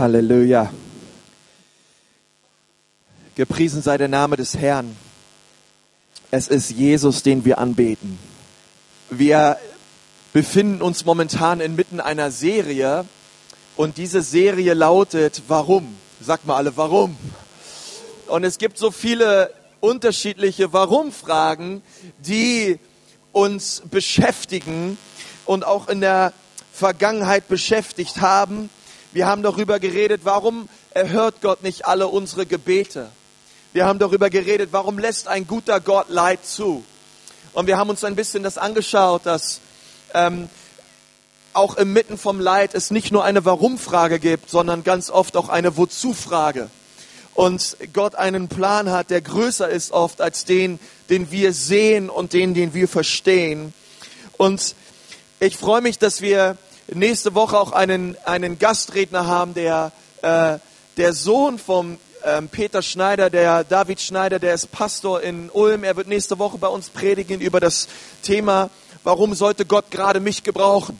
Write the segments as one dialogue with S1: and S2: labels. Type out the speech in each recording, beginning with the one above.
S1: Halleluja. Gepriesen sei der Name des Herrn. Es ist Jesus, den wir anbeten. Wir befinden uns momentan inmitten einer Serie und diese Serie lautet Warum? Sagt mal alle, warum? Und es gibt so viele unterschiedliche Warum-Fragen, die uns beschäftigen und auch in der Vergangenheit beschäftigt haben. Wir haben darüber geredet, warum erhört Gott nicht alle unsere Gebete. Wir haben darüber geredet, warum lässt ein guter Gott Leid zu. Und wir haben uns ein bisschen das angeschaut, dass ähm, auch inmitten vom Leid es nicht nur eine Warum-Frage gibt, sondern ganz oft auch eine Wozu-Frage. Und Gott einen Plan hat, der größer ist oft als den, den wir sehen und den, den wir verstehen. Und ich freue mich, dass wir nächste Woche auch einen, einen Gastredner haben, der, äh, der Sohn vom ähm, Peter Schneider, der David Schneider, der ist Pastor in Ulm. Er wird nächste Woche bei uns predigen über das Thema, warum sollte Gott gerade mich gebrauchen?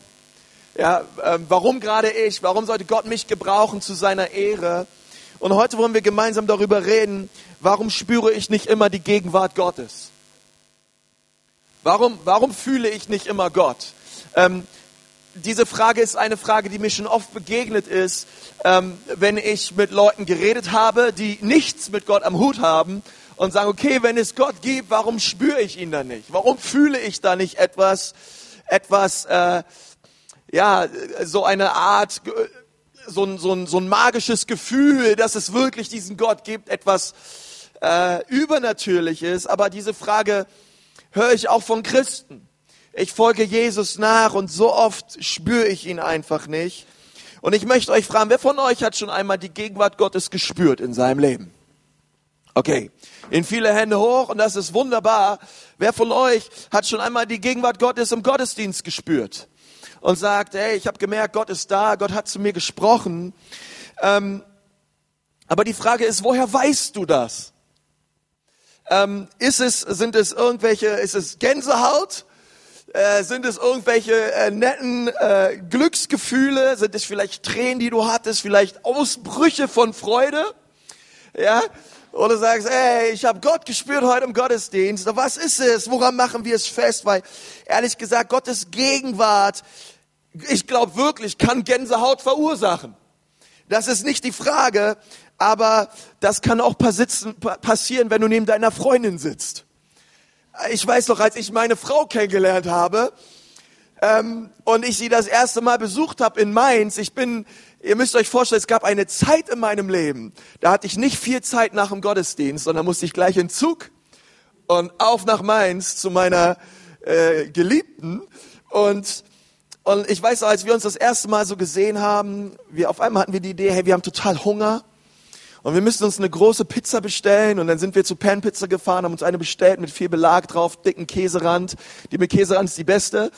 S1: Ja, äh, warum gerade ich? Warum sollte Gott mich gebrauchen zu seiner Ehre? Und heute wollen wir gemeinsam darüber reden, warum spüre ich nicht immer die Gegenwart Gottes? Warum, warum fühle ich nicht immer Gott? Ähm, diese Frage ist eine Frage, die mir schon oft begegnet ist, ähm, wenn ich mit Leuten geredet habe, die nichts mit Gott am Hut haben und sagen, okay, wenn es Gott gibt, warum spüre ich ihn da nicht? Warum fühle ich da nicht etwas, etwas, äh, ja, so eine Art, so ein, so, so ein magisches Gefühl, dass es wirklich diesen Gott gibt, etwas äh, Übernatürliches. Aber diese Frage höre ich auch von Christen. Ich folge Jesus nach und so oft spüre ich ihn einfach nicht. Und ich möchte euch fragen, wer von euch hat schon einmal die Gegenwart Gottes gespürt in seinem Leben? Okay, in viele Hände hoch und das ist wunderbar. Wer von euch hat schon einmal die Gegenwart Gottes im Gottesdienst gespürt und sagt, hey, ich habe gemerkt, Gott ist da, Gott hat zu mir gesprochen. Ähm, aber die Frage ist, woher weißt du das? Ähm, ist es, sind es irgendwelche, ist es Gänsehaut? Äh, sind es irgendwelche äh, netten äh, Glücksgefühle? Sind es vielleicht Tränen, die du hattest? Vielleicht Ausbrüche von Freude? Ja? Oder sagst, ey, ich habe Gott gespürt heute im Gottesdienst. Was ist es? Woran machen wir es fest? Weil ehrlich gesagt, Gottes Gegenwart, ich glaube wirklich, kann Gänsehaut verursachen. Das ist nicht die Frage, aber das kann auch passieren, wenn du neben deiner Freundin sitzt ich weiß noch, als ich meine Frau kennengelernt habe ähm, und ich sie das erste Mal besucht habe in Mainz, ich bin, ihr müsst euch vorstellen, es gab eine Zeit in meinem Leben, da hatte ich nicht viel Zeit nach dem Gottesdienst, sondern musste ich gleich in Zug und auf nach Mainz zu meiner äh, Geliebten. Und und ich weiß, als wir uns das erste Mal so gesehen haben, wir auf einmal hatten wir die Idee, hey, wir haben total Hunger und wir müssen uns eine große Pizza bestellen und dann sind wir zu Pan Pizza gefahren, haben uns eine bestellt mit viel Belag drauf, dicken Käserand. Die mit Käserand ist die beste.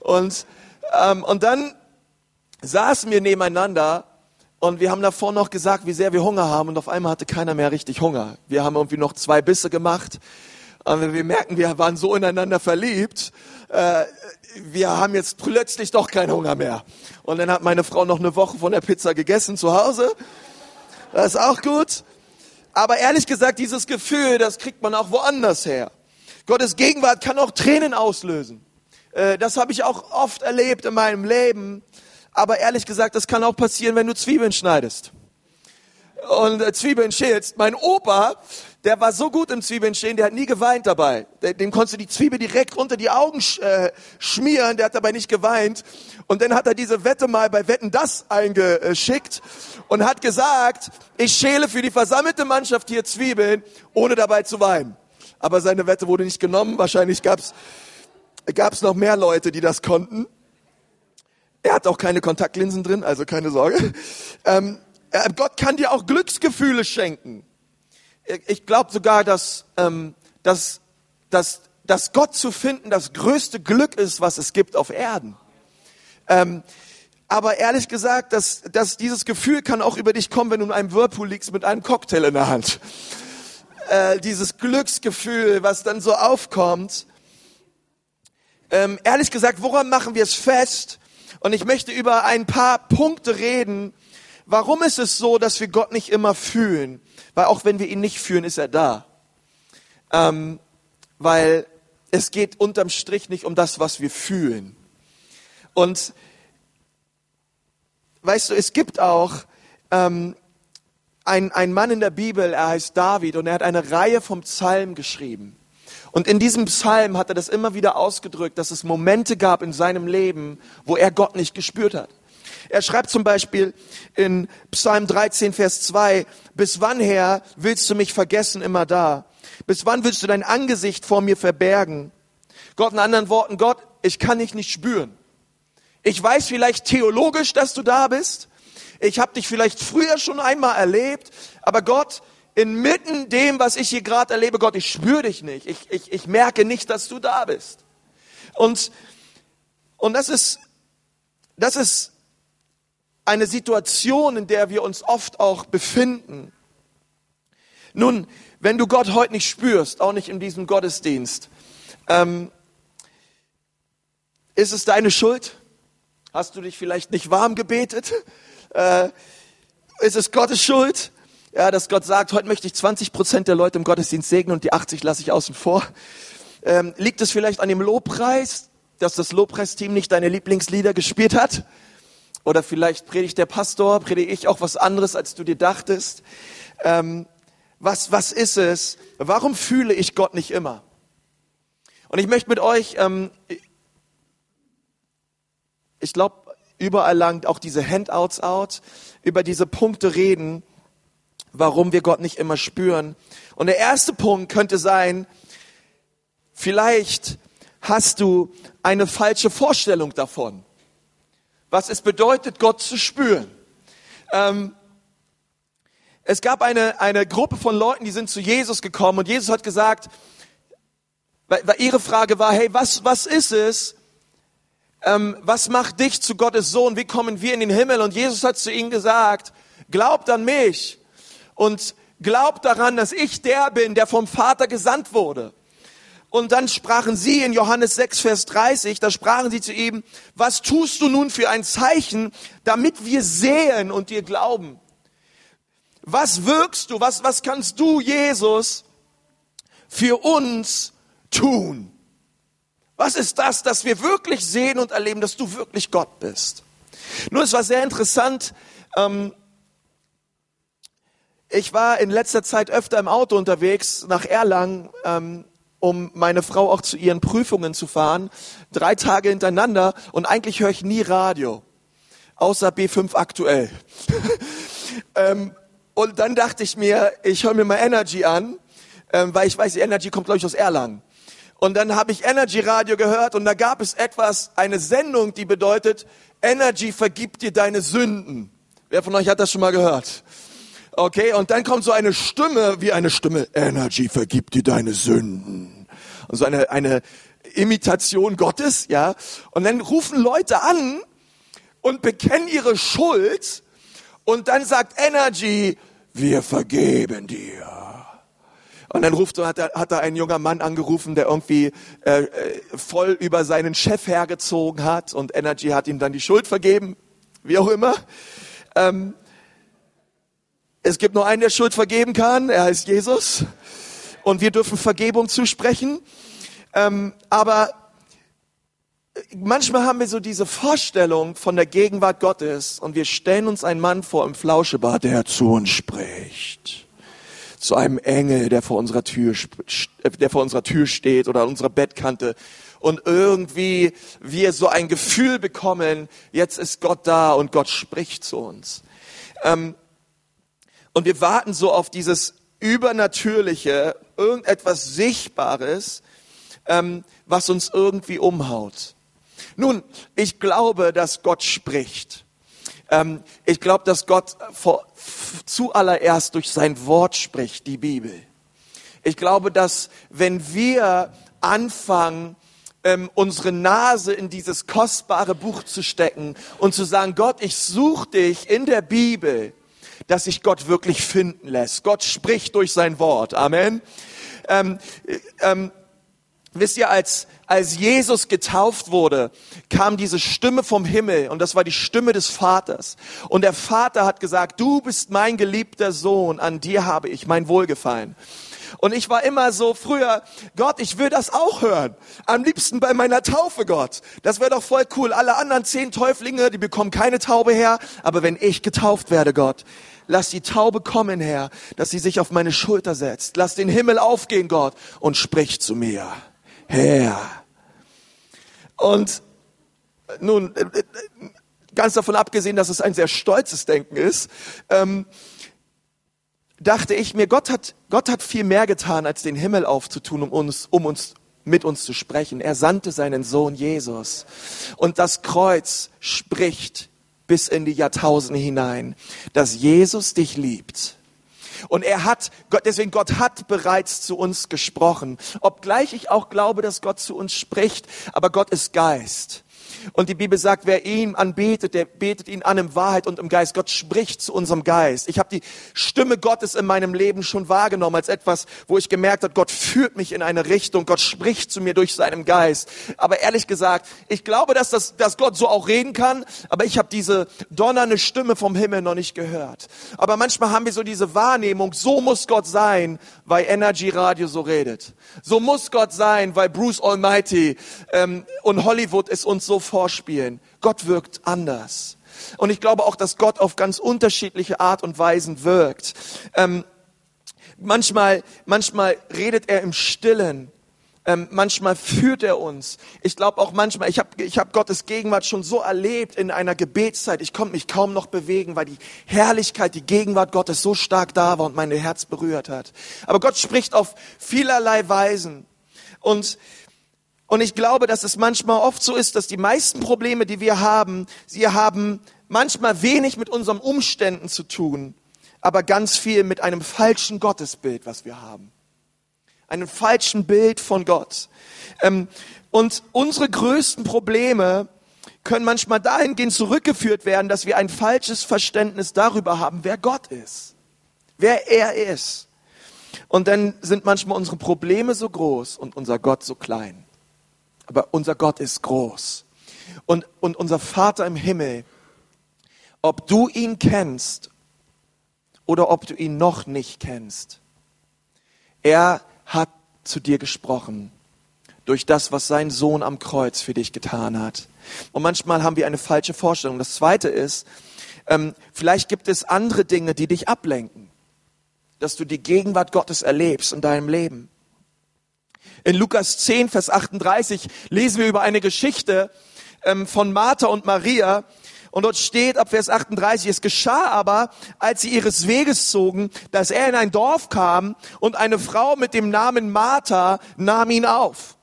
S1: Und, ähm, und dann saßen wir nebeneinander und wir haben davor noch gesagt, wie sehr wir Hunger haben und auf einmal hatte keiner mehr richtig Hunger. Wir haben irgendwie noch zwei Bisse gemacht und wir merken, wir waren so ineinander verliebt. Äh, wir haben jetzt plötzlich doch keinen Hunger mehr. Und dann hat meine Frau noch eine Woche von der Pizza gegessen zu Hause das ist auch gut. Aber ehrlich gesagt, dieses Gefühl, das kriegt man auch woanders her. Gottes Gegenwart kann auch Tränen auslösen. Äh, das habe ich auch oft erlebt in meinem Leben. Aber ehrlich gesagt, das kann auch passieren, wenn du Zwiebeln schneidest. Und äh, Zwiebeln schälst. Mein Opa, der war so gut im Zwiebeln stehen, der hat nie geweint dabei. Dem konntest du die Zwiebel direkt unter die Augen äh, schmieren, der hat dabei nicht geweint. Und dann hat er diese Wette mal bei Wetten das eingeschickt und hat gesagt, ich schäle für die versammelte Mannschaft hier Zwiebeln, ohne dabei zu weinen. Aber seine Wette wurde nicht genommen. Wahrscheinlich gab's gab's noch mehr Leute, die das konnten. Er hat auch keine Kontaktlinsen drin, also keine Sorge. Ähm, Gott kann dir auch Glücksgefühle schenken ich glaube sogar, dass, ähm, dass, dass, dass Gott zu finden das größte Glück ist, was es gibt auf Erden. Ähm, aber ehrlich gesagt, dass, dass dieses Gefühl kann auch über dich kommen, wenn du in einem Whirlpool liegst mit einem Cocktail in der Hand. Äh, dieses Glücksgefühl, was dann so aufkommt. Ähm, ehrlich gesagt, woran machen wir es fest? Und ich möchte über ein paar Punkte reden, warum ist es so, dass wir Gott nicht immer fühlen? Weil auch wenn wir ihn nicht fühlen, ist er da. Ähm, weil es geht unterm Strich nicht um das, was wir fühlen. Und weißt du, es gibt auch ähm, ein, ein Mann in der Bibel, er heißt David und er hat eine Reihe vom Psalm geschrieben. Und in diesem Psalm hat er das immer wieder ausgedrückt, dass es Momente gab in seinem Leben, wo er Gott nicht gespürt hat. Er schreibt zum Beispiel in Psalm 13, Vers 2, bis wann, Herr, willst du mich vergessen immer da? Bis wann willst du dein Angesicht vor mir verbergen? Gott, in anderen Worten, Gott, ich kann dich nicht spüren. Ich weiß vielleicht theologisch, dass du da bist. Ich habe dich vielleicht früher schon einmal erlebt, aber Gott, inmitten dem, was ich hier gerade erlebe, Gott, ich spüre dich nicht. Ich, ich, ich merke nicht, dass du da bist. Und, und das ist, das ist eine Situation, in der wir uns oft auch befinden. Nun, wenn du Gott heute nicht spürst, auch nicht in diesem Gottesdienst, ähm, ist es deine Schuld? Hast du dich vielleicht nicht warm gebetet? Äh, ist es Gottes Schuld? Ja, dass Gott sagt, heute möchte ich 20 Prozent der Leute im Gottesdienst segnen und die 80 lasse ich außen vor. Ähm, liegt es vielleicht an dem Lobpreis, dass das Lobpreisteam nicht deine Lieblingslieder gespielt hat? Oder vielleicht predigt der Pastor, predige ich auch was anderes, als du dir dachtest. Ähm, was, was ist es? Warum fühle ich Gott nicht immer? Und ich möchte mit euch, ähm, ich glaube, überall lang auch diese Handouts out, über diese Punkte reden, warum wir Gott nicht immer spüren. Und der erste Punkt könnte sein, vielleicht hast du eine falsche Vorstellung davon, was es bedeutet, Gott zu spüren. Ähm, es gab eine, eine Gruppe von Leuten, die sind zu Jesus gekommen und Jesus hat gesagt, weil, weil ihre Frage war, hey, was, was ist es, ähm, was macht dich zu Gottes Sohn? Wie kommen wir in den Himmel? Und Jesus hat zu ihnen gesagt, glaubt an mich und glaubt daran, dass ich der bin, der vom Vater gesandt wurde. Und dann sprachen sie in Johannes 6, Vers 30, da sprachen sie zu ihm, was tust du nun für ein Zeichen, damit wir sehen und dir glauben? Was wirkst du, was, was kannst du, Jesus, für uns tun? Was ist das, dass wir wirklich sehen und erleben, dass du wirklich Gott bist? Nun, es war sehr interessant. Ähm, ich war in letzter Zeit öfter im Auto unterwegs nach Erlangen, ähm, um meine Frau auch zu ihren Prüfungen zu fahren. Drei Tage hintereinander und eigentlich höre ich nie Radio, außer B5 aktuell. ähm, und dann dachte ich mir, ich höre mir mal Energy an, ähm, weil ich weiß, die Energy kommt, glaube ich, aus Erlangen. Und dann habe ich Energy Radio gehört und da gab es etwas, eine Sendung, die bedeutet, Energy vergibt dir deine Sünden. Wer von euch hat das schon mal gehört? Okay, und dann kommt so eine Stimme, wie eine Stimme, Energy vergibt dir deine Sünden. Und so eine, eine Imitation Gottes, ja. Und dann rufen Leute an und bekennen ihre Schuld und dann sagt Energy, wir vergeben dir. Und dann ruft, hat, er, hat da ein junger Mann angerufen, der irgendwie äh, äh, voll über seinen Chef hergezogen hat und Energy hat ihm dann die Schuld vergeben, wie auch immer. Ähm, es gibt nur einen, der Schuld vergeben kann, er heißt Jesus. Und wir dürfen Vergebung zusprechen. Ähm, aber manchmal haben wir so diese Vorstellung von der Gegenwart Gottes und wir stellen uns einen Mann vor im Flauschebad, der zu uns spricht zu einem Engel, der vor unserer Tür, der vor unserer Tür steht oder an unserer Bettkante und irgendwie wir so ein Gefühl bekommen, jetzt ist Gott da und Gott spricht zu uns. Ähm, und wir warten so auf dieses Übernatürliche, irgendetwas Sichtbares, ähm, was uns irgendwie umhaut. Nun, ich glaube, dass Gott spricht. Ähm, ich glaube, dass Gott vor, zuallererst durch sein Wort spricht, die Bibel. Ich glaube, dass wenn wir anfangen, ähm, unsere Nase in dieses kostbare Buch zu stecken und zu sagen, Gott, ich suche dich in der Bibel, dass sich Gott wirklich finden lässt. Gott spricht durch sein Wort. Amen. Ähm, ähm, Wisst ihr, als, als Jesus getauft wurde, kam diese Stimme vom Himmel und das war die Stimme des Vaters. Und der Vater hat gesagt, du bist mein geliebter Sohn, an dir habe ich mein Wohlgefallen. Und ich war immer so früher, Gott, ich will das auch hören. Am liebsten bei meiner Taufe, Gott. Das wäre doch voll cool. Alle anderen zehn Täuflinge, die bekommen keine Taube her. Aber wenn ich getauft werde, Gott, lass die Taube kommen, Herr, dass sie sich auf meine Schulter setzt. Lass den Himmel aufgehen, Gott, und sprich zu mir. Herr. Und nun, äh, äh, ganz davon abgesehen, dass es ein sehr stolzes Denken ist, ähm, dachte ich mir, Gott hat, Gott hat viel mehr getan, als den Himmel aufzutun, um uns, um uns mit uns zu sprechen. Er sandte seinen Sohn Jesus. Und das Kreuz spricht bis in die Jahrtausende hinein, dass Jesus dich liebt und er hat, Gott, deswegen Gott hat bereits zu uns gesprochen. Obgleich ich auch glaube, dass Gott zu uns spricht, aber Gott ist Geist. Und die Bibel sagt, wer ihn anbetet, der betet ihn an in Wahrheit und im Geist. Gott spricht zu unserem Geist. Ich habe die Stimme Gottes in meinem Leben schon wahrgenommen als etwas, wo ich gemerkt habe, Gott führt mich in eine Richtung. Gott spricht zu mir durch seinen Geist. Aber ehrlich gesagt, ich glaube, dass, das, dass Gott so auch reden kann, aber ich habe diese donnernde Stimme vom Himmel noch nicht gehört. Aber manchmal haben wir so diese Wahrnehmung, so muss Gott sein, weil Energy Radio so redet. So muss Gott sein, weil Bruce Almighty ähm, und Hollywood es uns so vorspielen. Gott wirkt anders. Und ich glaube auch, dass Gott auf ganz unterschiedliche Art und Weisen wirkt. Ähm, manchmal, manchmal redet er im Stillen. Ähm, manchmal führt er uns. Ich glaube auch manchmal, ich habe ich hab Gottes Gegenwart schon so erlebt in einer Gebetszeit. Ich konnte mich kaum noch bewegen, weil die Herrlichkeit, die Gegenwart Gottes so stark da war und mein Herz berührt hat. Aber Gott spricht auf vielerlei Weisen. Und und ich glaube, dass es manchmal oft so ist, dass die meisten Probleme, die wir haben, sie haben manchmal wenig mit unseren Umständen zu tun, aber ganz viel mit einem falschen Gottesbild, was wir haben. Einem falschen Bild von Gott. Ähm, und unsere größten Probleme können manchmal dahingehend zurückgeführt werden, dass wir ein falsches Verständnis darüber haben, wer Gott ist, wer er ist. Und dann sind manchmal unsere Probleme so groß und unser Gott so klein. Aber unser Gott ist groß. Und, und unser Vater im Himmel, ob du ihn kennst oder ob du ihn noch nicht kennst, er hat zu dir gesprochen durch das, was sein Sohn am Kreuz für dich getan hat. Und manchmal haben wir eine falsche Vorstellung. Das Zweite ist, ähm, vielleicht gibt es andere Dinge, die dich ablenken, dass du die Gegenwart Gottes erlebst in deinem Leben. In Lukas 10, Vers 38 lesen wir über eine Geschichte ähm, von Martha und Maria. Und dort steht ab Vers 38, es geschah aber, als sie ihres Weges zogen, dass er in ein Dorf kam und eine Frau mit dem Namen Martha nahm ihn auf.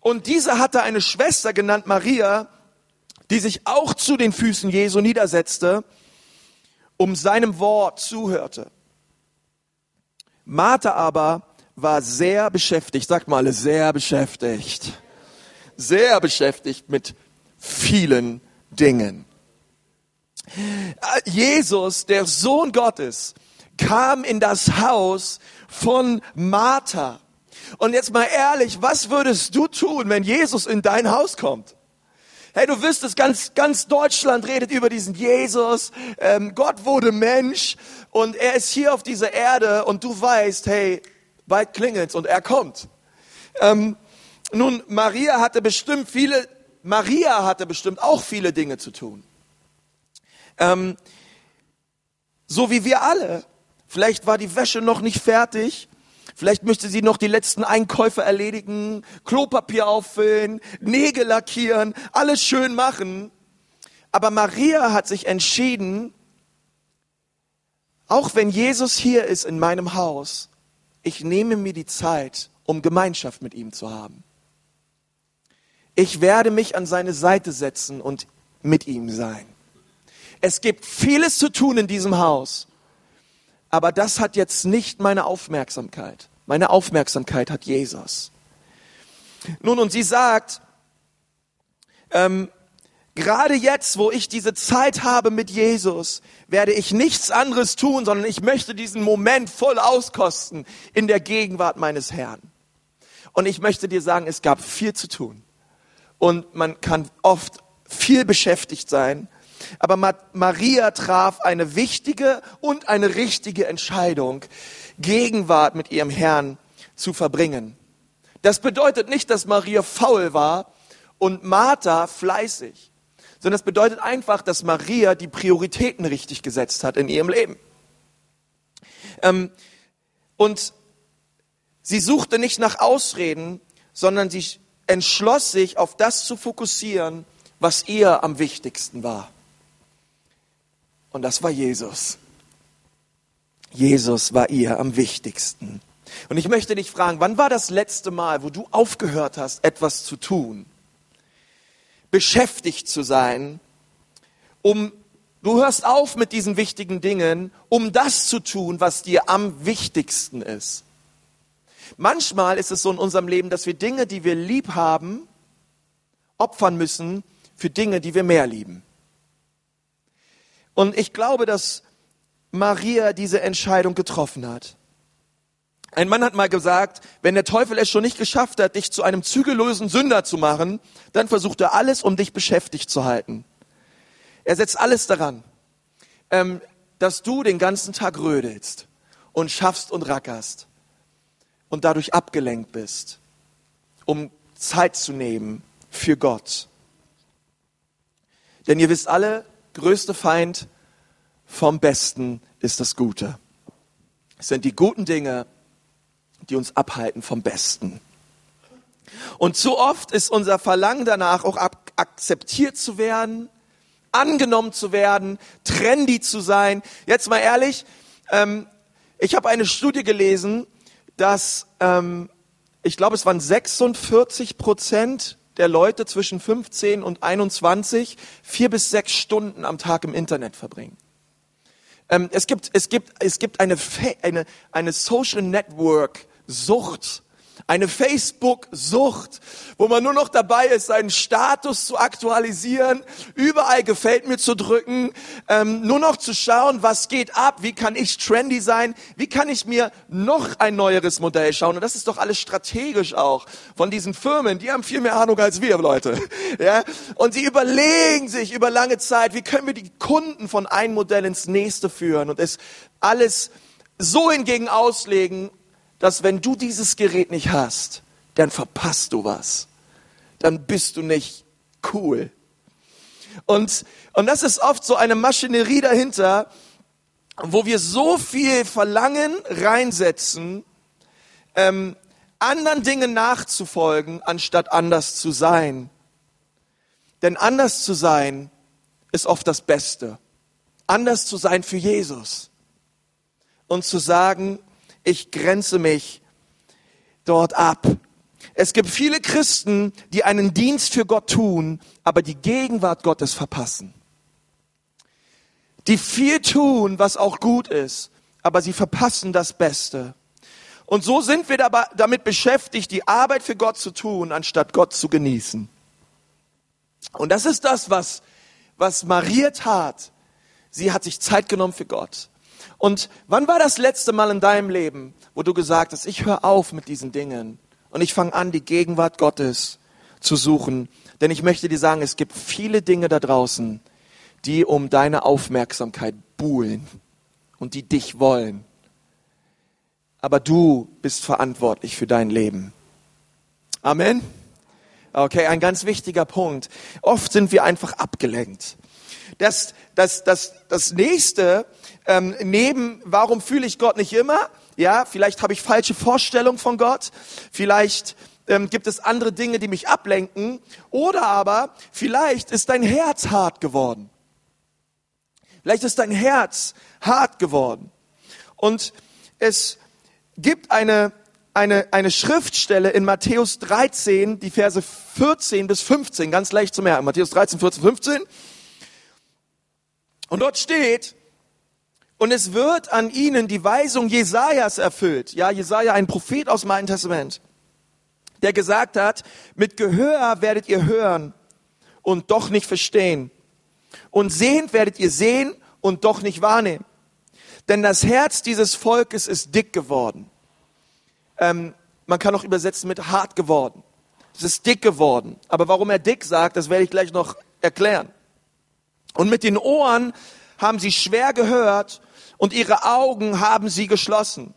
S1: Und diese hatte eine Schwester genannt Maria, die sich auch zu den Füßen Jesu niedersetzte, um seinem Wort zuhörte. Martha aber war sehr beschäftigt, sagt mal sehr beschäftigt. Sehr beschäftigt mit vielen Dingen. Jesus, der Sohn Gottes, kam in das Haus von Martha. Und jetzt mal ehrlich, was würdest du tun, wenn Jesus in dein Haus kommt? Hey, du wüsstest, ganz, ganz Deutschland redet über diesen Jesus. Ähm, Gott wurde Mensch und er ist hier auf dieser Erde und du weißt, hey, bald klingelt's und er kommt. Ähm, nun, Maria hatte bestimmt viele, Maria hatte bestimmt auch viele Dinge zu tun. Ähm, so wie wir alle. Vielleicht war die Wäsche noch nicht fertig. Vielleicht möchte sie noch die letzten Einkäufe erledigen, Klopapier auffüllen, Nägel lackieren, alles schön machen. Aber Maria hat sich entschieden, auch wenn Jesus hier ist in meinem Haus, ich nehme mir die Zeit, um Gemeinschaft mit ihm zu haben. Ich werde mich an seine Seite setzen und mit ihm sein. Es gibt vieles zu tun in diesem Haus, aber das hat jetzt nicht meine Aufmerksamkeit. Meine Aufmerksamkeit hat Jesus. Nun, und sie sagt, ähm, Gerade jetzt, wo ich diese Zeit habe mit Jesus, werde ich nichts anderes tun, sondern ich möchte diesen Moment voll auskosten in der Gegenwart meines Herrn. Und ich möchte dir sagen, es gab viel zu tun. Und man kann oft viel beschäftigt sein. Aber Ma Maria traf eine wichtige und eine richtige Entscheidung, Gegenwart mit ihrem Herrn zu verbringen. Das bedeutet nicht, dass Maria faul war und Martha fleißig, sondern das bedeutet einfach, dass Maria die Prioritäten richtig gesetzt hat in ihrem Leben. Ähm, und sie suchte nicht nach Ausreden, sondern sie entschloss sich, auf das zu fokussieren, was ihr am wichtigsten war. Und das war Jesus. Jesus war ihr am wichtigsten. Und ich möchte dich fragen, wann war das letzte Mal, wo du aufgehört hast, etwas zu tun, beschäftigt zu sein, um, du hörst auf mit diesen wichtigen Dingen, um das zu tun, was dir am wichtigsten ist. Manchmal ist es so in unserem Leben, dass wir Dinge, die wir lieb haben, opfern müssen für Dinge, die wir mehr lieben. Und ich glaube, dass Maria diese Entscheidung getroffen hat. Ein Mann hat mal gesagt, wenn der Teufel es schon nicht geschafft hat, dich zu einem zügellosen Sünder zu machen, dann versucht er alles, um dich beschäftigt zu halten. Er setzt alles daran, ähm, dass du den ganzen Tag rödelst und schaffst und rackerst und dadurch abgelenkt bist, um Zeit zu nehmen für Gott. Denn ihr wisst alle, größte Feind vom Besten ist das Gute. Es sind die guten Dinge, die uns abhalten vom Besten. Und zu oft ist unser Verlangen danach auch akzeptiert zu werden, angenommen zu werden, trendy zu sein. Jetzt mal ehrlich, ähm, ich habe eine Studie gelesen, dass ähm, ich glaube, es waren 46 Prozent der Leute zwischen 15 und 21 vier bis sechs Stunden am Tag im Internet verbringen. Ähm, es gibt, es gibt, es gibt eine, eine, eine Social Network Sucht eine Facebook-Sucht, wo man nur noch dabei ist, seinen Status zu aktualisieren, überall gefällt mir zu drücken, ähm, nur noch zu schauen, was geht ab, wie kann ich trendy sein, wie kann ich mir noch ein neueres Modell schauen. Und das ist doch alles strategisch auch von diesen Firmen, die haben viel mehr Ahnung als wir Leute. Ja? Und sie überlegen sich über lange Zeit, wie können wir die Kunden von einem Modell ins nächste führen und es alles so hingegen auslegen, dass wenn du dieses Gerät nicht hast, dann verpasst du was. Dann bist du nicht cool. Und, und das ist oft so eine Maschinerie dahinter, wo wir so viel Verlangen reinsetzen, ähm, anderen Dingen nachzufolgen, anstatt anders zu sein. Denn anders zu sein ist oft das Beste. Anders zu sein für Jesus. Und zu sagen, ich grenze mich dort ab. Es gibt viele Christen, die einen Dienst für Gott tun, aber die Gegenwart Gottes verpassen. Die viel tun, was auch gut ist, aber sie verpassen das Beste. Und so sind wir dabei, damit beschäftigt, die Arbeit für Gott zu tun, anstatt Gott zu genießen. Und das ist das, was, was Maria tat. Sie hat sich Zeit genommen für Gott. Und wann war das letzte Mal in deinem Leben, wo du gesagt hast, ich höre auf mit diesen Dingen und ich fange an, die Gegenwart Gottes zu suchen? Denn ich möchte dir sagen, es gibt viele Dinge da draußen, die um deine Aufmerksamkeit buhlen und die dich wollen. Aber du bist verantwortlich für dein Leben. Amen. Okay, ein ganz wichtiger Punkt. Oft sind wir einfach abgelenkt. Das, das, das, das nächste, ähm, neben, warum fühle ich Gott nicht immer? Ja, vielleicht habe ich falsche Vorstellungen von Gott. Vielleicht ähm, gibt es andere Dinge, die mich ablenken. Oder aber vielleicht ist dein Herz hart geworden. Vielleicht ist dein Herz hart geworden. Und es gibt eine, eine, eine Schriftstelle in Matthäus 13, die Verse 14 bis 15, ganz leicht zu merken. Matthäus 13, 14, 15. Und dort steht, und es wird an ihnen die Weisung Jesajas erfüllt. Ja, Jesaja, ein Prophet aus Alten Testament, der gesagt hat, mit Gehör werdet ihr hören und doch nicht verstehen. Und sehend werdet ihr sehen und doch nicht wahrnehmen. Denn das Herz dieses Volkes ist dick geworden. Ähm, man kann auch übersetzen mit hart geworden. Es ist dick geworden. Aber warum er dick sagt, das werde ich gleich noch erklären. Und mit den Ohren haben sie schwer gehört und ihre Augen haben sie geschlossen,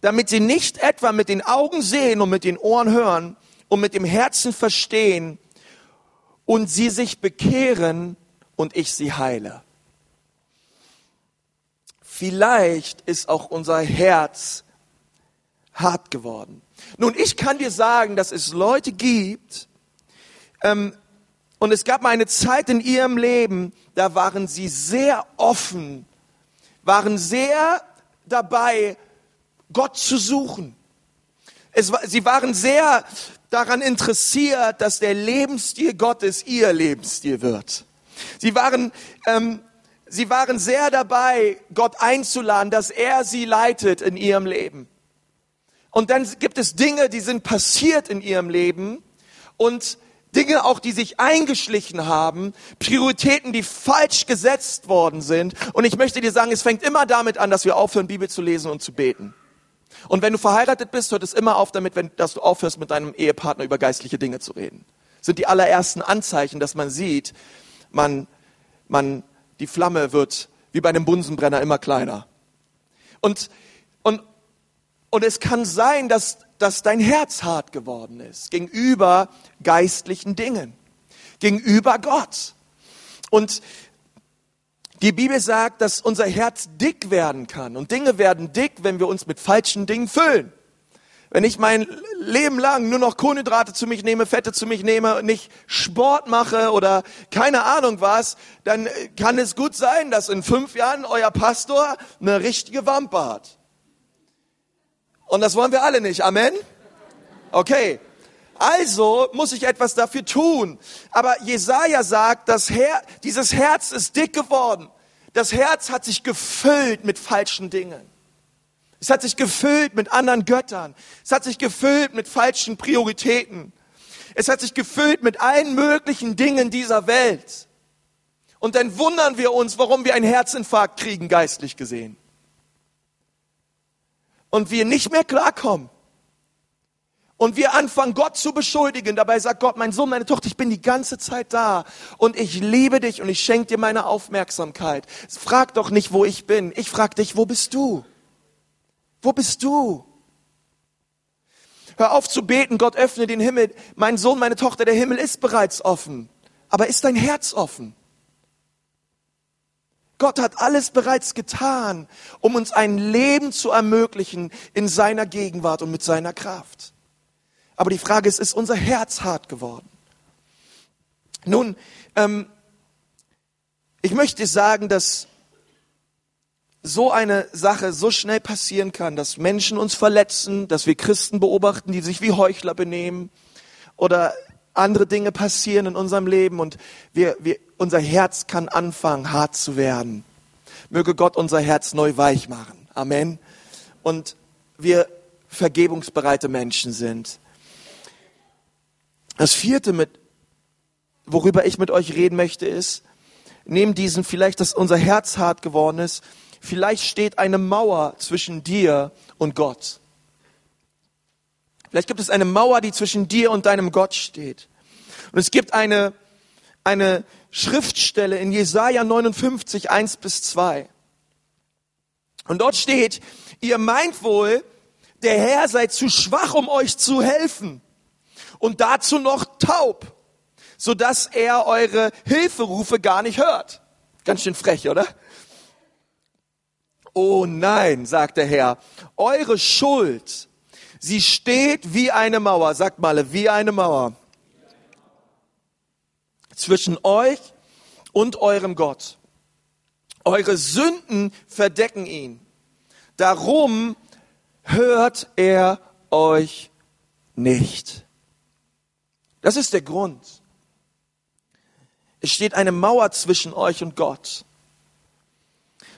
S1: damit sie nicht etwa mit den Augen sehen und mit den Ohren hören und mit dem Herzen verstehen und sie sich bekehren und ich sie heile. Vielleicht ist auch unser Herz hart geworden. Nun, ich kann dir sagen, dass es Leute gibt, ähm, und es gab mal eine Zeit in ihrem Leben, da waren sie sehr offen, waren sehr dabei, Gott zu suchen. Es, sie waren sehr daran interessiert, dass der Lebensstil Gottes ihr Lebensstil wird. Sie waren, ähm, sie waren sehr dabei, Gott einzuladen, dass er sie leitet in ihrem Leben. Und dann gibt es Dinge, die sind passiert in ihrem Leben und Dinge auch, die sich eingeschlichen haben, Prioritäten, die falsch gesetzt worden sind. Und ich möchte dir sagen, es fängt immer damit an, dass wir aufhören, Bibel zu lesen und zu beten. Und wenn du verheiratet bist, hört es immer auf damit, wenn, dass du aufhörst, mit deinem Ehepartner über geistliche Dinge zu reden. Das sind die allerersten Anzeichen, dass man sieht, man, man, die Flamme wird wie bei einem Bunsenbrenner immer kleiner. Und, und es kann sein, dass, dass dein Herz hart geworden ist gegenüber geistlichen Dingen, gegenüber Gott. Und die Bibel sagt, dass unser Herz dick werden kann. Und Dinge werden dick, wenn wir uns mit falschen Dingen füllen. Wenn ich mein Leben lang nur noch Kohlenhydrate zu mich nehme, Fette zu mich nehme, nicht Sport mache oder keine Ahnung was, dann kann es gut sein, dass in fünf Jahren euer Pastor eine richtige Wampe hat. Und das wollen wir alle nicht. Amen? Okay. Also muss ich etwas dafür tun. Aber Jesaja sagt, das Her dieses Herz ist dick geworden. Das Herz hat sich gefüllt mit falschen Dingen. Es hat sich gefüllt mit anderen Göttern. Es hat sich gefüllt mit falschen Prioritäten. Es hat sich gefüllt mit allen möglichen Dingen dieser Welt. Und dann wundern wir uns, warum wir einen Herzinfarkt kriegen, geistlich gesehen und wir nicht mehr klarkommen. Und wir anfangen, Gott zu beschuldigen. Dabei sagt Gott, mein Sohn, meine Tochter, ich bin die ganze Zeit da. Und ich liebe dich und ich schenke dir meine Aufmerksamkeit. Frag doch nicht, wo ich bin. Ich frag dich, wo bist du? Wo bist du? Hör auf zu beten, Gott öffne den Himmel. Mein Sohn, meine Tochter, der Himmel ist bereits offen. Aber ist dein Herz offen? Gott hat alles bereits getan, um uns ein Leben zu ermöglichen in seiner Gegenwart und mit seiner Kraft. Aber die Frage ist, ist unser Herz hart geworden? Nun, ähm, ich möchte sagen, dass so eine Sache so schnell passieren kann, dass Menschen uns verletzen, dass wir Christen beobachten, die sich wie Heuchler benehmen oder andere Dinge passieren in unserem Leben und wir, wir, unser Herz kann anfangen, hart zu werden. Möge Gott unser Herz neu weich machen. Amen. Und wir vergebungsbereite Menschen sind. Das vierte, mit, worüber ich mit euch reden möchte, ist, neben diesen vielleicht, dass unser Herz hart geworden ist, vielleicht steht eine Mauer zwischen dir und Gott. Vielleicht gibt es eine Mauer, die zwischen dir und deinem Gott steht. Und es gibt eine, eine Schriftstelle in Jesaja 59, 1 bis 2. Und dort steht, ihr meint wohl, der Herr sei zu schwach, um euch zu helfen und dazu noch taub, so dass er eure Hilferufe gar nicht hört. Ganz schön frech, oder? Oh nein, sagt der Herr, eure Schuld Sie steht wie eine Mauer, sagt mal, wie eine Mauer. Zwischen euch und eurem Gott. Eure Sünden verdecken ihn. Darum hört er euch nicht. Das ist der Grund. Es steht eine Mauer zwischen euch und Gott.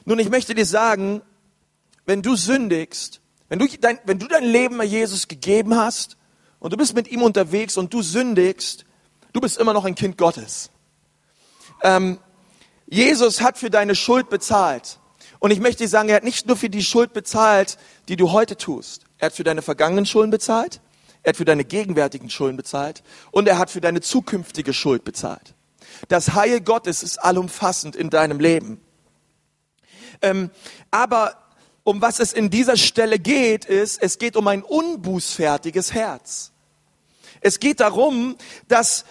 S1: Nun, ich möchte dir sagen, wenn du sündigst, wenn du, dein, wenn du dein Leben Jesus gegeben hast und du bist mit ihm unterwegs und du sündigst, du bist immer noch ein Kind Gottes. Ähm, Jesus hat für deine Schuld bezahlt. Und ich möchte dir sagen, er hat nicht nur für die Schuld bezahlt, die du heute tust. Er hat für deine vergangenen Schulden bezahlt, er hat für deine gegenwärtigen Schulden bezahlt und er hat für deine zukünftige Schuld bezahlt. Das Heil Gottes ist allumfassend in deinem Leben. Ähm, aber um was es in dieser Stelle geht, ist, es geht um ein unbußfertiges Herz. Es geht darum, dass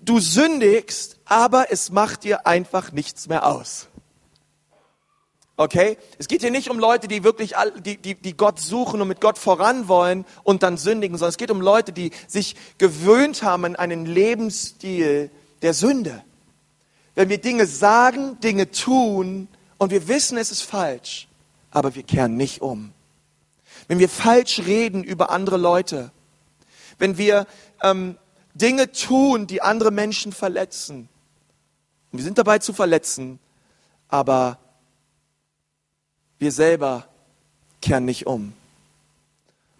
S1: du sündigst, aber es macht dir einfach nichts mehr aus. Okay? Es geht hier nicht um Leute, die wirklich, die, die, die Gott suchen und mit Gott voran wollen und dann sündigen, sondern es geht um Leute, die sich gewöhnt haben an einen Lebensstil der Sünde. Wenn wir Dinge sagen, Dinge tun und wir wissen, es ist falsch, aber wir kehren nicht um. Wenn wir falsch reden über andere Leute, wenn wir ähm, Dinge tun, die andere Menschen verletzen, wir sind dabei zu verletzen, aber wir selber kehren nicht um.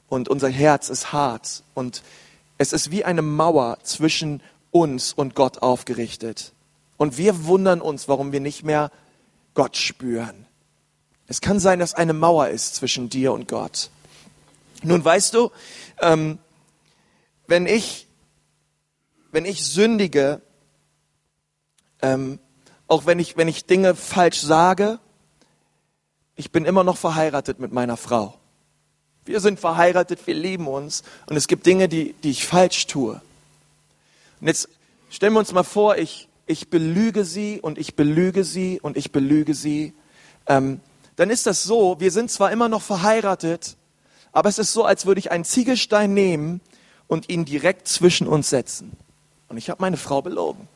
S1: Und unser Herz ist hart und es ist wie eine Mauer zwischen uns und Gott aufgerichtet. Und wir wundern uns, warum wir nicht mehr Gott spüren. Es kann sein, dass eine Mauer ist zwischen dir und Gott. Nun weißt du, ähm, wenn ich, wenn ich sündige, ähm, auch wenn ich, wenn ich Dinge falsch sage, ich bin immer noch verheiratet mit meiner Frau. Wir sind verheiratet, wir lieben uns und es gibt Dinge, die, die ich falsch tue. Und jetzt stellen wir uns mal vor, ich, ich belüge sie und ich belüge sie und ich belüge sie. Ähm, dann ist das so, wir sind zwar immer noch verheiratet, aber es ist so, als würde ich einen Ziegelstein nehmen und ihn direkt zwischen uns setzen. Und ich habe meine Frau belogen.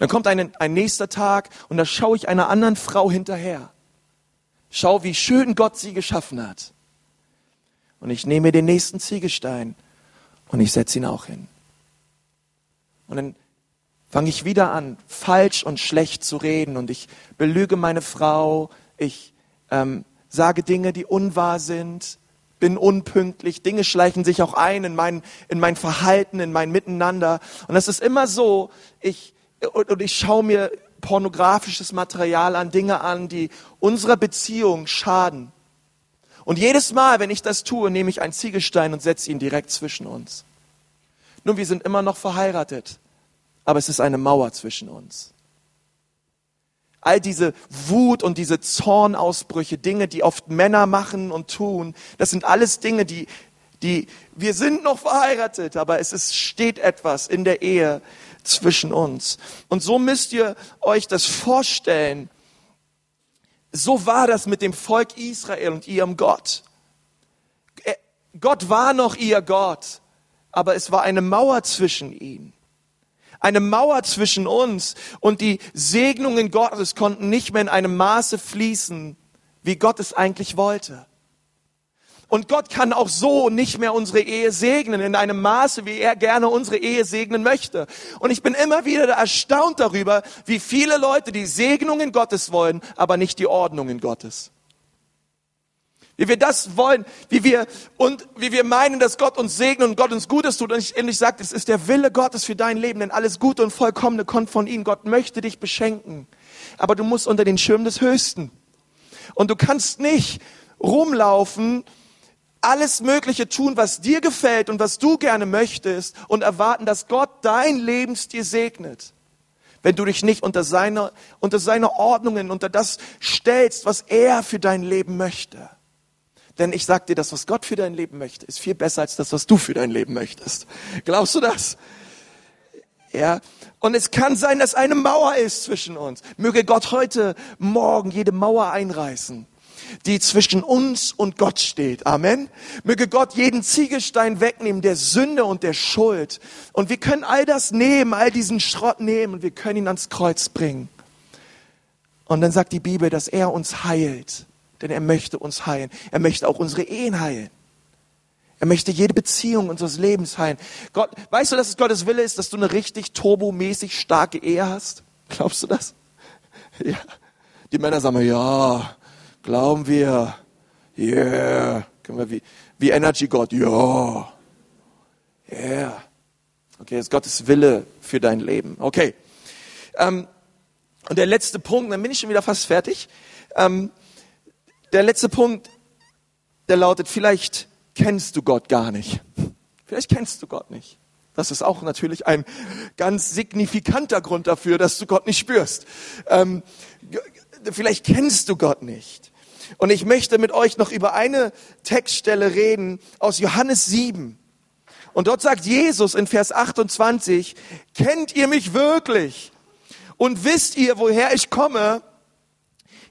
S1: Dann kommt ein, ein nächster Tag und da schaue ich einer anderen Frau hinterher. Schau, wie schön Gott sie geschaffen hat. Und ich nehme den nächsten Ziegelstein und ich setze ihn auch hin. Und dann fange ich wieder an, falsch und schlecht zu reden und ich belüge meine Frau, ich ähm, sage Dinge, die unwahr sind, bin unpünktlich, Dinge schleichen sich auch ein in mein, in mein Verhalten, in mein Miteinander. Und das ist immer so, ich, und, und ich schaue mir pornografisches Material an, Dinge an, die unserer Beziehung schaden. Und jedes Mal, wenn ich das tue, nehme ich einen Ziegelstein und setze ihn direkt zwischen uns. Nun, wir sind immer noch verheiratet, aber es ist eine Mauer zwischen uns all diese Wut und diese Zornausbrüche, Dinge, die oft Männer machen und tun, das sind alles Dinge, die, die, wir sind noch verheiratet, aber es ist, steht etwas in der Ehe zwischen uns. Und so müsst ihr euch das vorstellen. So war das mit dem Volk Israel und ihrem Gott. Gott war noch ihr Gott, aber es war eine Mauer zwischen ihnen eine Mauer zwischen uns und die Segnungen Gottes konnten nicht mehr in einem Maße fließen, wie Gott es eigentlich wollte. Und Gott kann auch so nicht mehr unsere Ehe segnen in einem Maße, wie er gerne unsere Ehe segnen möchte. Und ich bin immer wieder erstaunt darüber, wie viele Leute die Segnungen Gottes wollen, aber nicht die Ordnungen Gottes. Wie wir das wollen, wie wir, und wie wir meinen, dass Gott uns segnet und Gott uns Gutes tut. Und ich, und sage, es ist der Wille Gottes für dein Leben, denn alles Gute und Vollkommene kommt von ihm. Gott möchte dich beschenken. Aber du musst unter den Schirm des Höchsten. Und du kannst nicht rumlaufen, alles Mögliche tun, was dir gefällt und was du gerne möchtest und erwarten, dass Gott dein Lebensstil segnet. Wenn du dich nicht unter seine, unter seine Ordnungen, unter das stellst, was er für dein Leben möchte. Denn ich sag dir, das, was Gott für dein Leben möchte, ist viel besser als das, was du für dein Leben möchtest. Glaubst du das? Ja. Und es kann sein, dass eine Mauer ist zwischen uns. Möge Gott heute Morgen jede Mauer einreißen, die zwischen uns und Gott steht. Amen. Möge Gott jeden Ziegelstein wegnehmen, der Sünde und der Schuld. Und wir können all das nehmen, all diesen Schrott nehmen und wir können ihn ans Kreuz bringen. Und dann sagt die Bibel, dass er uns heilt denn er möchte uns heilen. Er möchte auch unsere Ehen heilen. Er möchte jede Beziehung unseres Lebens heilen. Gott, weißt du, dass es Gottes Wille ist, dass du eine richtig turbomäßig starke Ehe hast? Glaubst du das? Ja. Die Männer sagen, ja, glauben wir. Yeah. Können wir wie, wie Energy Gott. Ja. Yeah. Okay, das ist Gottes Wille für dein Leben. Okay. Ähm, und der letzte Punkt, dann bin ich schon wieder fast fertig. Ähm, der letzte Punkt, der lautet, vielleicht kennst du Gott gar nicht. Vielleicht kennst du Gott nicht. Das ist auch natürlich ein ganz signifikanter Grund dafür, dass du Gott nicht spürst. Ähm, vielleicht kennst du Gott nicht. Und ich möchte mit euch noch über eine Textstelle reden aus Johannes 7. Und dort sagt Jesus in Vers 28, kennt ihr mich wirklich? Und wisst ihr, woher ich komme?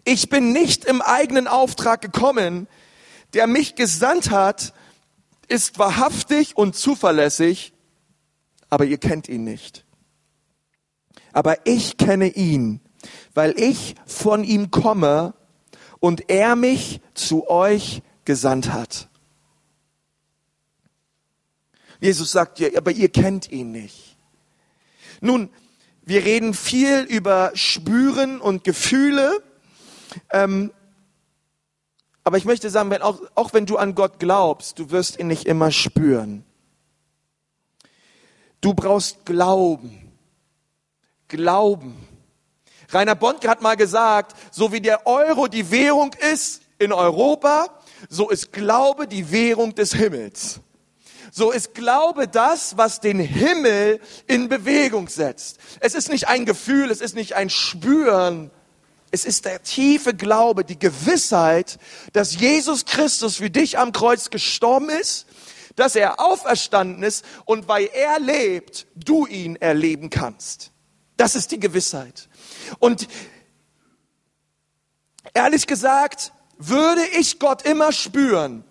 S1: Ich bin nicht im eigenen Auftrag gekommen. Der mich gesandt hat, ist wahrhaftig und zuverlässig, aber ihr kennt ihn nicht. Aber ich kenne ihn, weil ich von ihm komme und er mich zu euch gesandt hat. Jesus sagt ja, aber ihr kennt ihn nicht. Nun, wir reden viel über Spüren und Gefühle. Ähm, aber ich möchte sagen, wenn auch, auch wenn du an Gott glaubst, du wirst ihn nicht immer spüren. Du brauchst Glauben. Glauben. Rainer Bondke hat mal gesagt, so wie der Euro die Währung ist in Europa, so ist Glaube die Währung des Himmels. So ist Glaube das, was den Himmel in Bewegung setzt. Es ist nicht ein Gefühl, es ist nicht ein Spüren, es ist der tiefe Glaube, die Gewissheit, dass Jesus Christus für dich am Kreuz gestorben ist, dass er auferstanden ist und weil er lebt, du ihn erleben kannst. Das ist die Gewissheit. Und ehrlich gesagt, würde ich Gott immer spüren,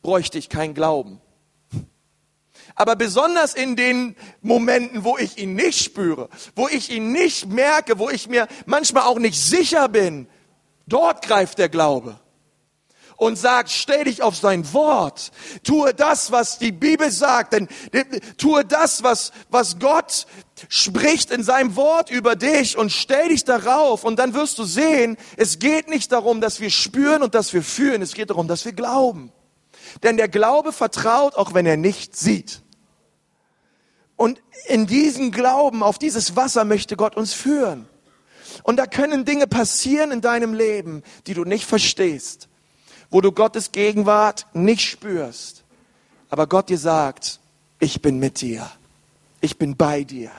S1: bräuchte ich keinen Glauben. Aber besonders in den Momenten, wo ich ihn nicht spüre, wo ich ihn nicht merke, wo ich mir manchmal auch nicht sicher bin, dort greift der Glaube und sagt, stell dich auf sein Wort, tue das, was die Bibel sagt, denn tue das, was, was Gott spricht in seinem Wort über dich und stell dich darauf und dann wirst du sehen, es geht nicht darum, dass wir spüren und dass wir fühlen, es geht darum, dass wir glauben. Denn der Glaube vertraut, auch wenn er nicht sieht. Und in diesen Glauben, auf dieses Wasser möchte Gott uns führen. Und da können Dinge passieren in deinem Leben, die du nicht verstehst, wo du Gottes Gegenwart nicht spürst. Aber Gott dir sagt, ich bin mit dir. Ich bin bei dir.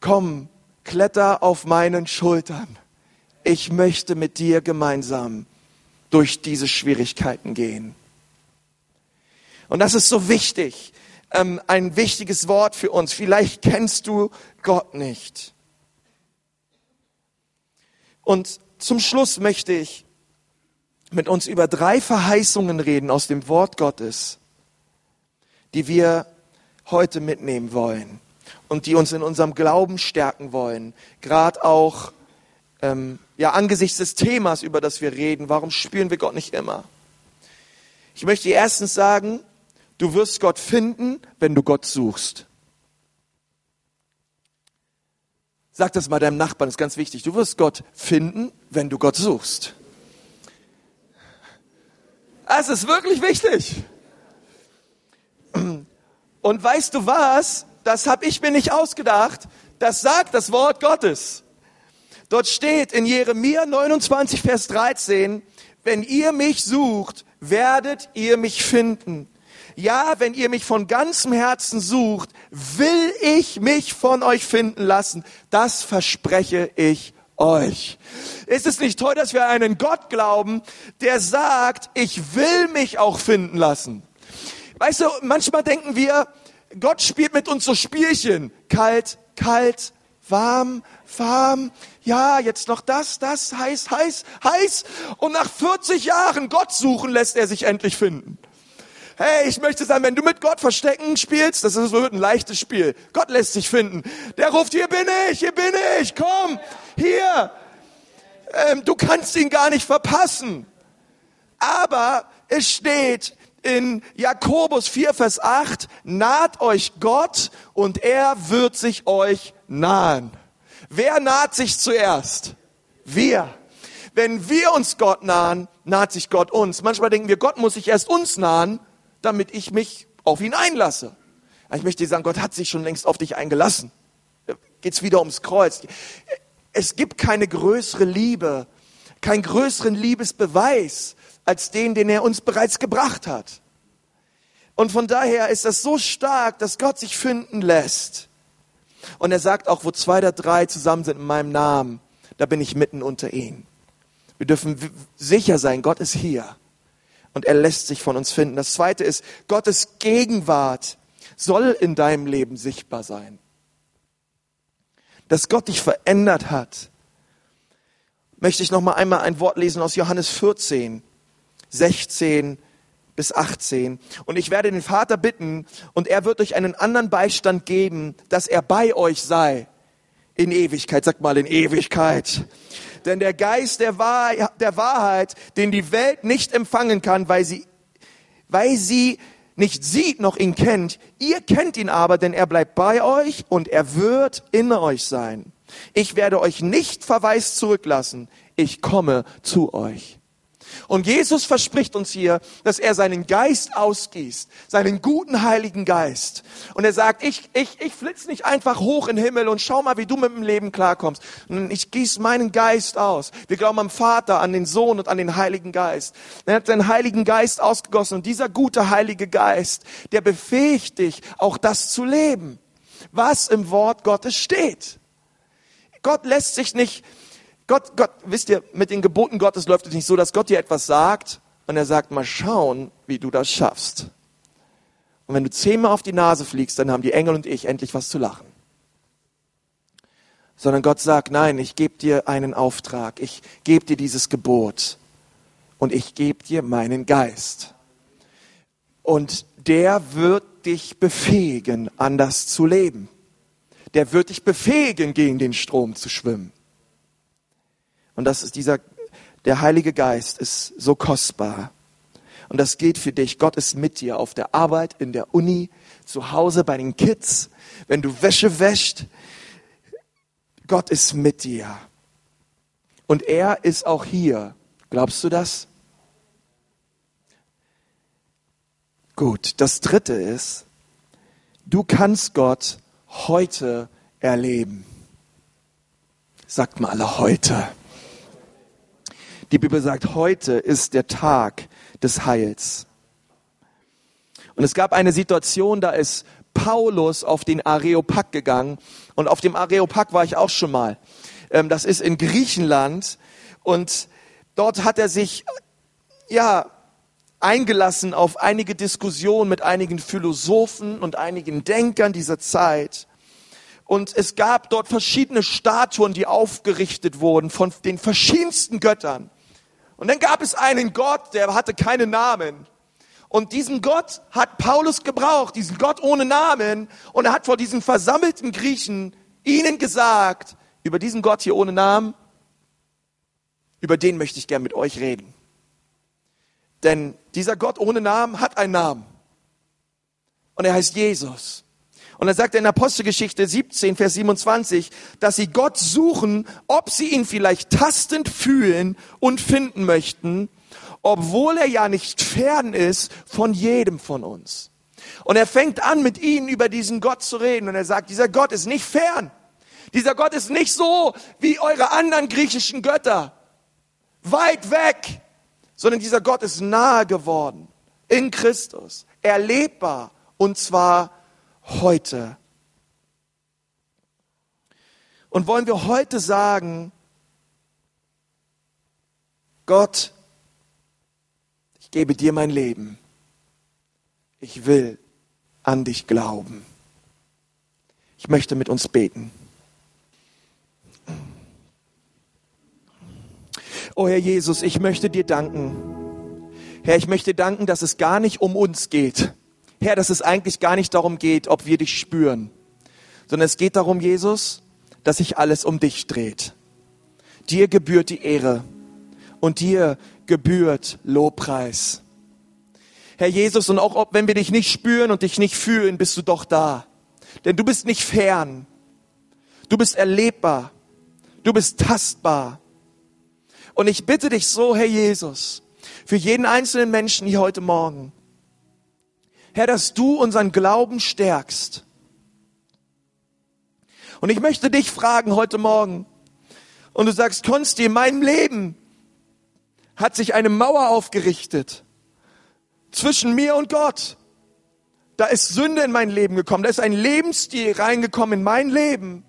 S1: Komm, kletter auf meinen Schultern. Ich möchte mit dir gemeinsam durch diese Schwierigkeiten gehen. Und das ist so wichtig, ähm, ein wichtiges Wort für uns. Vielleicht kennst du Gott nicht. Und zum Schluss möchte ich mit uns über drei Verheißungen reden aus dem Wort Gottes, die wir heute mitnehmen wollen und die uns in unserem Glauben stärken wollen. Gerade auch ähm, ja angesichts des Themas, über das wir reden. Warum spüren wir Gott nicht immer? Ich möchte erstens sagen, Du wirst Gott finden, wenn du Gott suchst. Sag das mal deinem Nachbarn, ist ganz wichtig. Du wirst Gott finden, wenn du Gott suchst. Es ist wirklich wichtig. Und weißt du was? Das habe ich mir nicht ausgedacht. Das sagt das Wort Gottes. Dort steht in Jeremia 29, Vers 13, wenn ihr mich sucht, werdet ihr mich finden ja, wenn ihr mich von ganzem Herzen sucht, will ich mich von euch finden lassen. Das verspreche ich euch. Ist es nicht toll, dass wir einen Gott glauben, der sagt, ich will mich auch finden lassen? Weißt du, manchmal denken wir, Gott spielt mit uns so Spielchen. Kalt, kalt, warm, warm. Ja, jetzt noch das, das, heiß, heiß, heiß. Und nach 40 Jahren Gott suchen lässt er sich endlich finden. Hey, ich möchte sagen, wenn du mit Gott Verstecken spielst, das ist so ein leichtes Spiel. Gott lässt sich finden. Der ruft, hier bin ich, hier bin ich, komm, hier. Ähm, du kannst ihn gar nicht verpassen. Aber es steht in Jakobus 4, Vers 8, naht euch Gott und er wird sich euch nahen. Wer naht sich zuerst? Wir. Wenn wir uns Gott nahen, naht sich Gott uns. Manchmal denken wir, Gott muss sich erst uns nahen damit ich mich auf ihn einlasse. Ich möchte dir sagen, Gott hat sich schon längst auf dich eingelassen. Geht's wieder ums Kreuz. Es gibt keine größere Liebe, keinen größeren Liebesbeweis, als den, den er uns bereits gebracht hat. Und von daher ist das so stark, dass Gott sich finden lässt. Und er sagt auch, wo zwei oder drei zusammen sind in meinem Namen, da bin ich mitten unter ihnen. Wir dürfen sicher sein, Gott ist hier. Und er lässt sich von uns finden. Das zweite ist, Gottes Gegenwart soll in deinem Leben sichtbar sein. Dass Gott dich verändert hat. Möchte ich noch mal einmal ein Wort lesen aus Johannes 14, 16 bis 18. Und ich werde den Vater bitten, und er wird euch einen anderen Beistand geben, dass er bei euch sei. In Ewigkeit, sagt mal in Ewigkeit. Denn der Geist der, Wahr der Wahrheit, den die Welt nicht empfangen kann, weil sie, weil sie nicht sieht noch ihn kennt, ihr kennt ihn aber, denn er bleibt bei euch und er wird in euch sein. Ich werde euch nicht verwaist zurücklassen. Ich komme zu euch. Und Jesus verspricht uns hier, dass er seinen Geist ausgießt, seinen guten Heiligen Geist. Und er sagt, ich, ich, ich flitz nicht einfach hoch in den Himmel und schau mal, wie du mit dem Leben klarkommst. Und ich gieße meinen Geist aus. Wir glauben am Vater, an den Sohn und an den Heiligen Geist. Er hat seinen Heiligen Geist ausgegossen und dieser gute Heilige Geist, der befähigt dich, auch das zu leben, was im Wort Gottes steht. Gott lässt sich nicht Gott, Gott, wisst ihr, mit den Geboten Gottes läuft es nicht so, dass Gott dir etwas sagt und er sagt, mal schauen, wie du das schaffst. Und wenn du zehnmal auf die Nase fliegst, dann haben die Engel und ich endlich was zu lachen. Sondern Gott sagt, nein, ich gebe dir einen Auftrag, ich gebe dir dieses Gebot und ich gebe dir meinen Geist. Und der wird dich befähigen, anders zu leben. Der wird dich befähigen, gegen den Strom zu schwimmen. Und das ist dieser, der Heilige Geist ist so kostbar. Und das geht für dich. Gott ist mit dir auf der Arbeit, in der Uni, zu Hause bei den Kids, wenn du Wäsche wäscht. Gott ist mit dir. Und er ist auch hier. Glaubst du das? Gut, das dritte ist, du kannst Gott heute erleben. Sagt mal alle heute. Die Bibel sagt, heute ist der Tag des Heils. Und es gab eine Situation, da ist Paulus auf den Areopag gegangen. Und auf dem Areopag war ich auch schon mal. Ähm, das ist in Griechenland. Und dort hat er sich, ja, eingelassen auf einige Diskussionen mit einigen Philosophen und einigen Denkern dieser Zeit. Und es gab dort verschiedene Statuen, die aufgerichtet wurden von den verschiedensten Göttern. Und dann gab es einen Gott, der hatte keinen Namen. Und diesen Gott hat Paulus gebraucht, diesen Gott ohne Namen. Und er hat vor diesen versammelten Griechen ihnen gesagt, über diesen Gott hier ohne Namen, über den möchte ich gern mit euch reden. Denn dieser Gott ohne Namen hat einen Namen. Und er heißt Jesus. Und er sagt in Apostelgeschichte 17, Vers 27, dass sie Gott suchen, ob sie ihn vielleicht tastend fühlen und finden möchten, obwohl er ja nicht fern ist von jedem von uns. Und er fängt an, mit ihnen über diesen Gott zu reden. Und er sagt, dieser Gott ist nicht fern. Dieser Gott ist nicht so wie eure anderen griechischen Götter. Weit weg. Sondern dieser Gott ist nahe geworden. In Christus. Erlebbar. Und zwar heute. Und wollen wir heute sagen, Gott, ich gebe dir mein Leben. Ich will an dich glauben. Ich möchte mit uns beten. Oh Herr Jesus, ich möchte dir danken. Herr, ich möchte danken, dass es gar nicht um uns geht Herr, dass es eigentlich gar nicht darum geht, ob wir dich spüren, sondern es geht darum, Jesus, dass sich alles um dich dreht. Dir gebührt die Ehre und dir gebührt Lobpreis. Herr Jesus, und auch wenn wir dich nicht spüren und dich nicht fühlen, bist du doch da. Denn du bist nicht fern. Du bist erlebbar. Du bist tastbar. Und ich bitte dich so, Herr Jesus, für jeden einzelnen Menschen hier heute Morgen, Herr, dass du unseren Glauben stärkst. Und ich möchte dich fragen heute Morgen, und du sagst, Konsti, in meinem Leben hat sich eine Mauer aufgerichtet zwischen mir und Gott. Da ist Sünde in mein Leben gekommen, da ist ein Lebensstil reingekommen in mein Leben,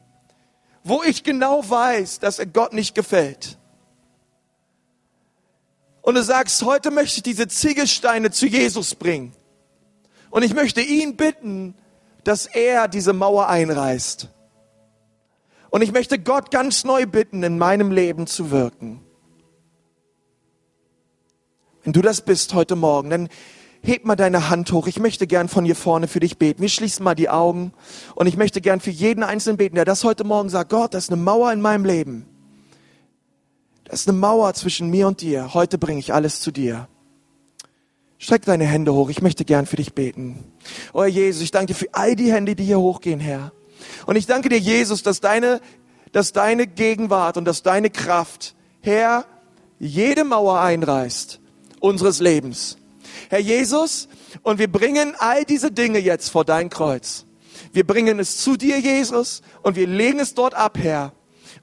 S1: wo ich genau weiß, dass er Gott nicht gefällt. Und du sagst, heute möchte ich diese Ziegelsteine zu Jesus bringen. Und ich möchte ihn bitten, dass er diese Mauer einreißt. Und ich möchte Gott ganz neu bitten, in meinem Leben zu wirken. Wenn du das bist heute Morgen, dann heb mal deine Hand hoch. Ich möchte gern von hier vorne für dich beten. Wir schließen mal die Augen und ich möchte gern für jeden Einzelnen beten, der das heute Morgen sagt, Gott, das ist eine Mauer in meinem Leben. Das ist eine Mauer zwischen mir und dir. Heute bringe ich alles zu dir. Streck deine Hände hoch. Ich möchte gern für dich beten. Oh Jesus, ich danke dir für all die Hände, die hier hochgehen, Herr. Und ich danke dir, Jesus, dass deine, dass deine Gegenwart und dass deine Kraft, Herr, jede Mauer einreißt unseres Lebens. Herr Jesus, und wir bringen all diese Dinge jetzt vor dein Kreuz. Wir bringen es zu dir, Jesus, und wir legen es dort ab, Herr.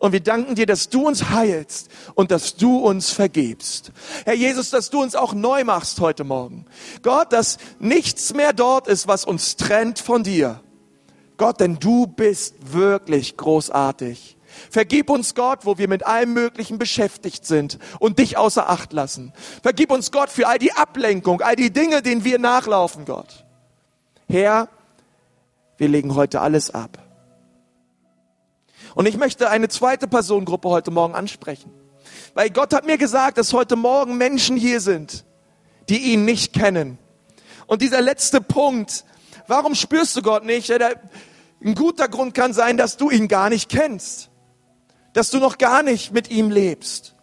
S1: Und wir danken dir, dass du uns heilst und dass du uns vergibst. Herr Jesus, dass du uns auch neu machst heute Morgen. Gott, dass nichts mehr dort ist, was uns trennt von dir. Gott, denn du bist wirklich großartig. Vergib uns Gott, wo wir mit allem Möglichen beschäftigt sind und dich außer Acht lassen. Vergib uns Gott für all die Ablenkung, all die Dinge, denen wir nachlaufen, Gott. Herr, wir legen heute alles ab. Und ich möchte eine zweite Personengruppe heute Morgen ansprechen. Weil Gott hat mir gesagt, dass heute Morgen Menschen hier sind, die ihn nicht kennen. Und dieser letzte Punkt, warum spürst du Gott nicht? ein guter Grund kann sein, dass du ihn gar nicht kennst dass du noch gar nicht mit ihm lebst.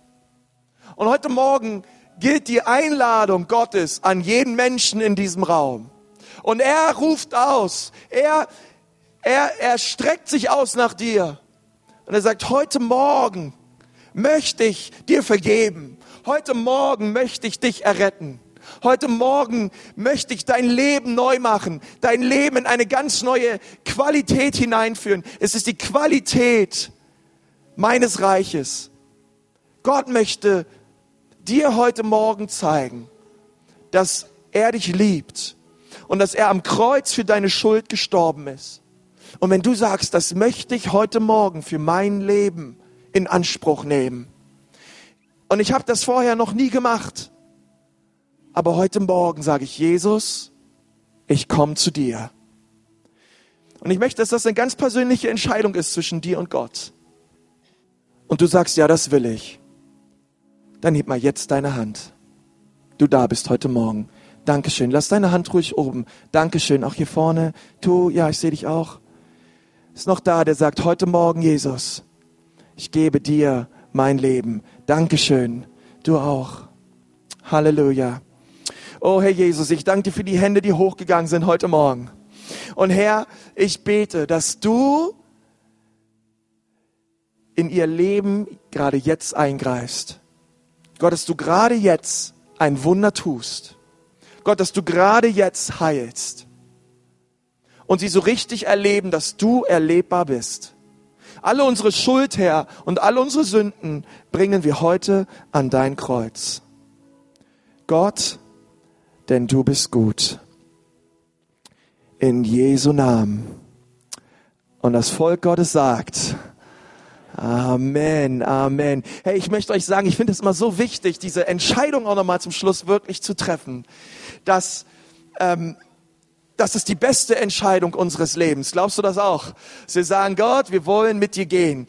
S1: Und heute Morgen gilt die Einladung Gottes an jeden Menschen in diesem Raum. Und er ruft aus, er, er, er streckt sich aus nach dir. Und er sagt, heute Morgen möchte ich dir vergeben. Heute Morgen möchte ich dich erretten. Heute Morgen möchte ich dein Leben neu machen, dein Leben in eine ganz neue Qualität hineinführen. Es ist die Qualität meines Reiches. Gott möchte dir heute Morgen zeigen, dass er dich liebt und dass er am Kreuz für deine Schuld gestorben ist. Und wenn du sagst, das möchte ich heute Morgen für mein Leben in Anspruch nehmen. Und ich habe das vorher noch nie gemacht. Aber heute Morgen sage ich, Jesus, ich komme zu dir. Und ich möchte, dass das eine ganz persönliche Entscheidung ist zwischen dir und Gott und du sagst, ja, das will ich, dann heb mal jetzt deine Hand. Du da bist heute Morgen. Dankeschön. Lass deine Hand ruhig oben. Dankeschön. Auch hier vorne. Du, ja, ich sehe dich auch. Ist noch da, der sagt, heute Morgen, Jesus, ich gebe dir mein Leben. Dankeschön. Du auch. Halleluja. Oh Herr Jesus, ich danke dir für die Hände, die hochgegangen sind heute Morgen. Und Herr, ich bete, dass du in ihr Leben gerade jetzt eingreifst. Gott, dass du gerade jetzt ein Wunder tust. Gott, dass du gerade jetzt heilst. Und sie so richtig erleben, dass du erlebbar bist. Alle unsere Schuld, Herr, und alle unsere Sünden bringen wir heute an dein Kreuz. Gott, denn du bist gut. In Jesu Namen. Und das Volk Gottes sagt, Amen, Amen. Hey, ich möchte euch sagen, ich finde es immer so wichtig, diese Entscheidung auch nochmal zum Schluss wirklich zu treffen, dass ähm, das ist die beste Entscheidung unseres Lebens. Glaubst du das auch? Sie sagen, Gott, wir wollen mit dir gehen.